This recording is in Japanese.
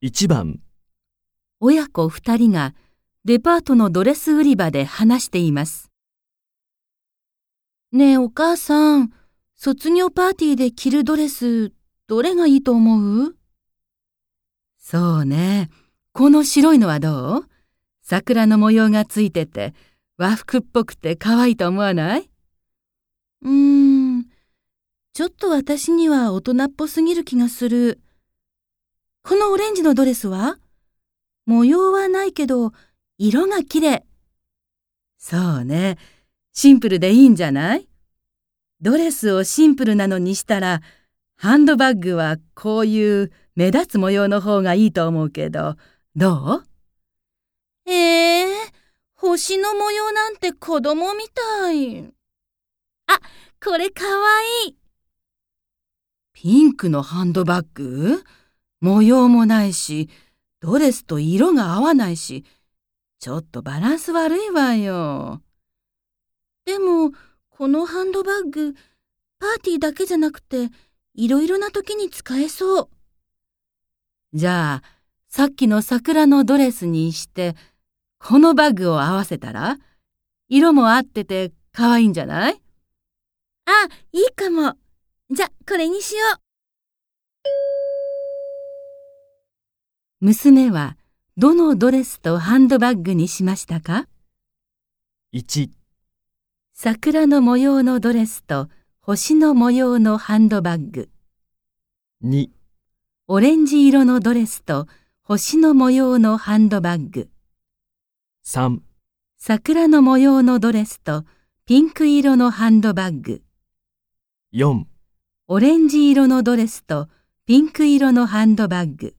1番親子二人がデパートのドレス売り場で話しています。ねえお母さん、卒業パーティーで着るドレス、どれがいいと思う？そうね。この白いのはどう？桜の模様がついてて和服っぽくて可愛いと思わない？うーん、ちょっと私には大人っぽすぎる気がする。このオレンジのドレスは？模様はないけど、色が綺麗。そうね。シンプルでいいんじゃない？ドレスをシンプルなのにしたら、ハンドバッグはこういう目立つ模様の方がいいと思うけど、どう？ええ星の模様なんて子供みたい。あ、これかわいい。ピンクのハンドバッグ？模様もないし、ドレスと色が合わないし、ちょっとバランス悪いわよ。でも、このハンドバッグ、パーティーだけじゃなくて、いろいろな時に使えそう。じゃあ、さっきの桜のドレスにして、このバッグを合わせたら色も合ってて可愛いんじゃない？あ、いいかも。じゃ、これにしよう。娘はどのドレスとハンドバッグにしましたか？1桜の模様のドレスと星の模様のハンドバッグ。2オレンジ色のドレスと星の模様のハンドバッグ。3桜の模様のドレスとピンク色のハンドバッグ。4オレンジ色のドレスとピンク色のハンドバッグ。